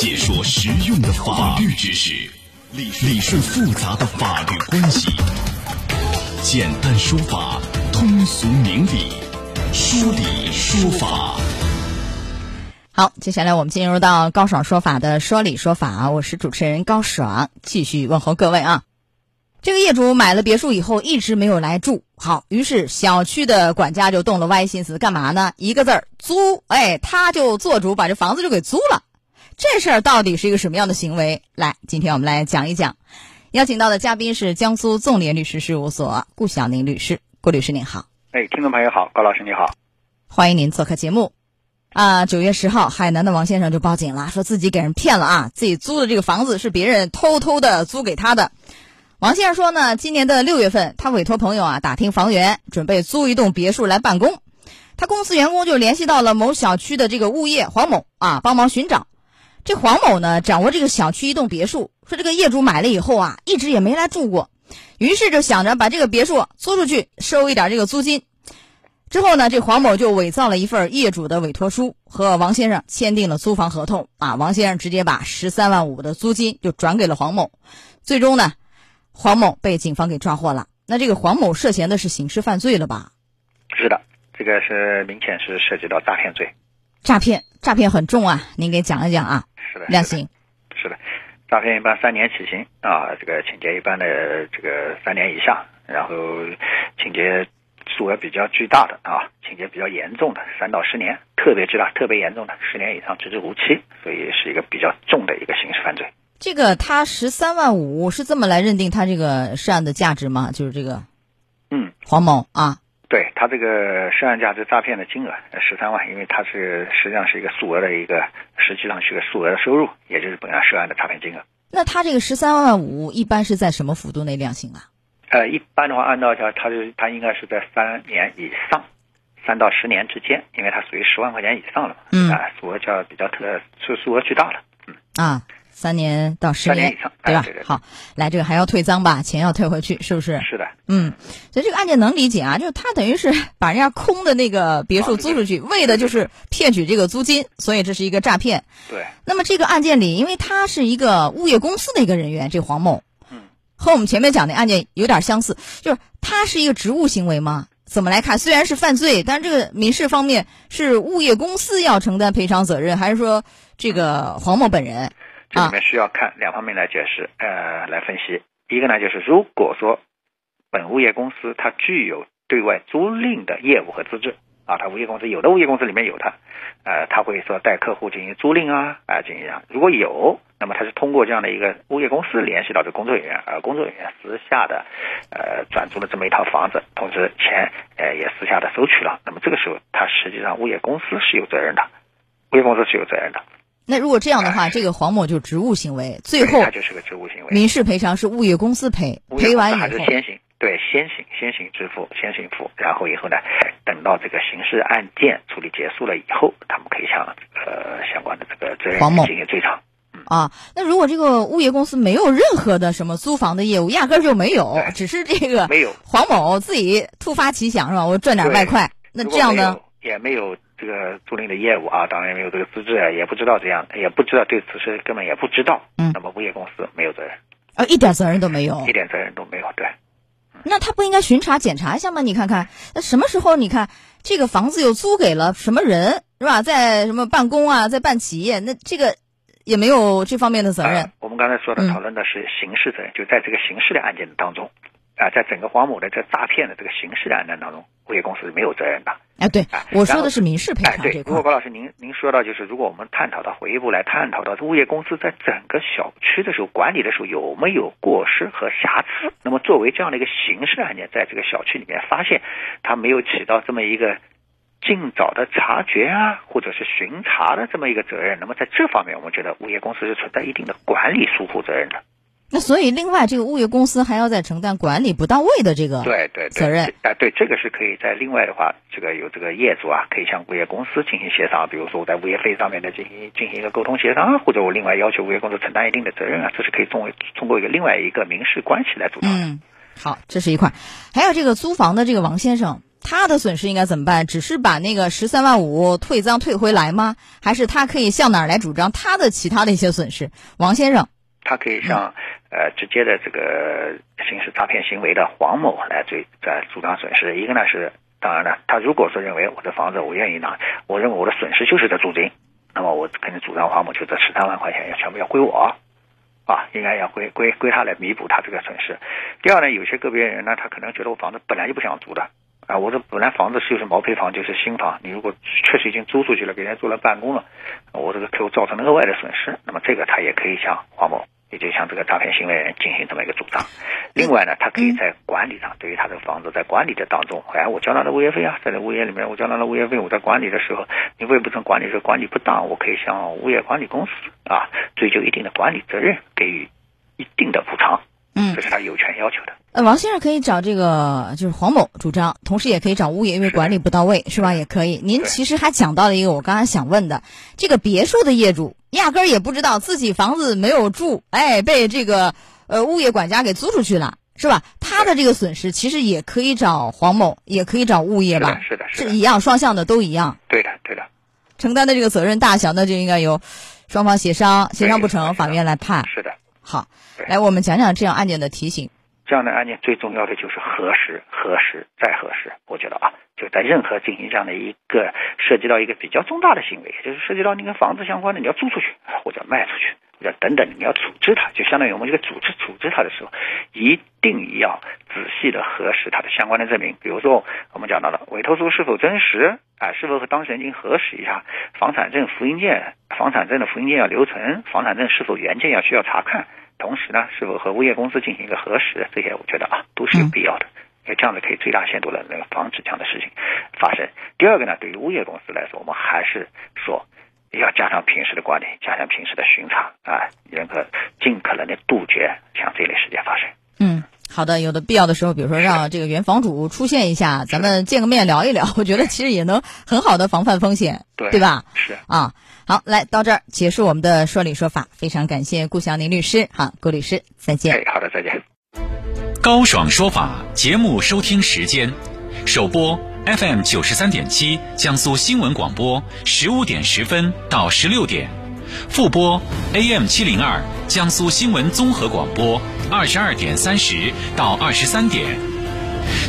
解说实用的法律知识，理理顺复杂的法律关系，简单说法，通俗明理，说理说法。好，接下来我们进入到高爽说法的说理说法啊，我是主持人高爽，继续问候各位啊。这个业主买了别墅以后一直没有来住，好，于是小区的管家就动了歪心思，干嘛呢？一个字儿租，哎，他就做主把这房子就给租了。这事儿到底是一个什么样的行为？来，今天我们来讲一讲。邀请到的嘉宾是江苏纵联律师事务所顾晓宁律师，顾律师您好。哎，听众朋友好，高老师你好，欢迎您做客节目。啊，九月十号，海南的王先生就报警了，说自己给人骗了啊，自己租的这个房子是别人偷偷的租给他的。王先生说呢，今年的六月份，他委托朋友啊打听房源，准备租一栋别墅来办公。他公司员工就联系到了某小区的这个物业黄某啊，帮忙寻找。这黄某呢，掌握这个小区一栋别墅，说这个业主买了以后啊，一直也没来住过，于是就想着把这个别墅租出去，收一点这个租金。之后呢，这黄某就伪造了一份业主的委托书，和王先生签订了租房合同啊。王先生直接把十三万五的租金就转给了黄某，最终呢。黄某被警方给抓获了，那这个黄某涉嫌的是刑事犯罪了吧？是的，这个是明显是涉及到诈骗罪。诈骗，诈骗很重啊！您给讲一讲啊。是的，量刑。是的，诈骗一般三年起刑啊，这个情节一般的这个三年以下，然后情节数额比较巨大的啊，情节比较严重的三到十年，特别巨大、特别严重的十年以上直至无期，所以是一个比较重的一个刑事犯罪。这个他十三万五是这么来认定他这个涉案的价值吗？就是这个，嗯，黄某啊，对他这个涉案价值诈骗的金额十三万，因为他是实际上是一个数额的一个，实际上是个数额的收入，也就是本案涉案的诈骗金额。那他这个十三万五一般是在什么幅度内量刑啊？呃，一般的话，按照他，他是他应该是在三年以上，三到十年之间，因为他属于十万块钱以上了嘛，嗯，啊，数额较比较特，数数额巨大了，嗯啊。三年到十年以上，对吧？好，来这个还要退赃吧？钱要退回去，是不是？是的，嗯，所以这个案件能理解啊，就是他等于是把人家空的那个别墅租出去，为的就是骗取这个租金，所以这是一个诈骗。对。那么这个案件里，因为他是一个物业公司的一个人员，这黄某，嗯，和我们前面讲的案件有点相似，就是他是一个职务行为吗？怎么来看？虽然是犯罪，但这个民事方面是物业公司要承担赔偿责任，还是说这个黄某本人？这里面需要看两方面来解释，呃，来分析。一个呢，就是如果说本物业公司它具有对外租赁的业务和资质啊，它物业公司有的物业公司里面有它，呃，他会说带客户进行租赁啊，啊，进行啊。如果有，那么它是通过这样的一个物业公司联系到这工作人员，而工作人员私下的呃转租了这么一套房子，同时钱呃也私下的收取了，那么这个时候它实际上物业公司是有责任的，物业公司是有责任的。那如果这样的话，这个黄某就职务行为，最后他就是个职务行为，民事赔偿是物业公司赔，赔完以后还是先行对先行先行支付先行付，然后以后呢，等到这个刑事案件处理结束了以后，他们可以向呃相关的这个责任人进行追偿。啊，那如果这个物业公司没有任何的什么租房的业务，压根儿就没有，只是这个没有黄某自己突发奇想是吧？我赚点外快，那这样呢？也没有。这个租赁的业务啊，当然没有这个资质啊，也不知道这样，也不知道对此事根本也不知道。嗯，那么物业公司没有责任，啊，一点责任都没有，一点责任都没有。对，那他不应该巡查检查一下吗？你看看，那什么时候你看这个房子又租给了什么人是吧？在什么办公啊，在办企业，那这个也没有这方面的责任。我们刚才说的讨论的是刑事责任，就在这个刑事的案件当中。啊，在整个黄某的这诈骗的这个刑事的案件当中，物业公司是没有责任的。哎，对，我说的是民事赔偿这块。如果高老师您您说到，就是如果我们探讨到回一步来探讨到物业公司在整个小区的时候管理的时候有没有过失和瑕疵，那么作为这样的一个刑事案件，在这个小区里面发现他没有起到这么一个尽早的察觉啊，或者是巡查的这么一个责任，那么在这方面，我们觉得物业公司是存在一定的管理疏忽责任的。那所以，另外这个物业公司还要再承担管理不到位的这个对对责任啊，对这个是可以在另外的话，这个有这个业主啊，可以向物业公司进行协商，比如说我在物业费上面的进行进行一个沟通协商啊，或者我另外要求物业公司承担一定的责任啊，这是可以作为通过一个另外一个民事关系来主张。嗯，好，这是一块，还有这个租房的这个王先生，他的损失应该怎么办？只是把那个十三万五退赃退回来吗？还是他可以向哪儿来主张他的其他的一些损失？王先生，他可以向呃直接的这个刑事诈骗行为的黄某来追在主张损失。一个呢是，当然了，他如果说认为我的房子我愿意拿，我认为我的损失就是这租金，那么我肯定主张黄某就这十三万块钱要全部要归我。啊，应该要归归归他来弥补他这个损失。第二呢，有些个别人呢，他可能觉得我房子本来就不想租的啊，我这本来房子就是毛坯房，就是新房，你如果确实已经租出去了，给人家做了办公了，我这个给我造成了额外的损失，那么这个他也可以向黄某。也就向这个诈骗行为人进行这么一个主张。另外呢，他可以在管理上，对于他这个房子在管理的当中，哎，我交纳的物业费啊，在这物业里面我交纳的物业费，我在管理的时候，你为不成管理是管理不当，我可以向物业管理公司啊追究一定的管理责任，给予一定的补偿。嗯，这是他有权要求的。呃，王先生可以找这个就是黄某主张，同时也可以找物业，因为管理不到位，是吧？也可以。您其实还讲到了一个我刚才想问的，这个别墅的业主压根儿也不知道自己房子没有住，哎，被这个呃物业管家给租出去了，是吧？他的这个损失其实也可以找黄某，也可以找物业吧？是的，是的，是一样，双向的都一样。对的，对的。承担的这个责任大小，那就应该由双方协商，协商不成，法院来判。是的。好，来我们讲讲这样案件的提醒。这样的案件最重要的就是核实、核实再核实。我觉得啊，就在任何进行这样的一个涉及到一个比较重大的行为，就是涉及到你跟房子相关的，你要租出去或者卖出去，或者等等，你要处置它，就相当于我们这个组织处置它的时候，一定要仔细的核实它的相关的证明。比如说我们讲到了委托书是否真实啊，是否和当事人进行核实一下，房产证复印件，房产证的复印件要留存，房产证是否原件要需要查看。同时呢，是否和物业公司进行一个核实，这些我觉得啊都是有必要的，因为这样子可以最大限度的那个防止这样的事情发生。第二个呢，对于物业公司来说，我们还是说要加强平时的管理，加强平时的巡查啊，能够尽可能的杜绝像这类事件发生。嗯，好的，有的必要的时候，比如说让这个原房主出现一下，咱们见个面聊一聊，我觉得其实也能很好的防范风险，对对吧？是啊。好，来到这儿结束我们的说理说法，非常感谢顾祥宁律师，好，顾律师再见。哎，好的，再见。高爽说法节目收听时间：首播 FM 九十三点七，江苏新闻广播十五点十分到十六点；复播 AM 七零二，江苏新闻综合广播二十二点三十到二十三点。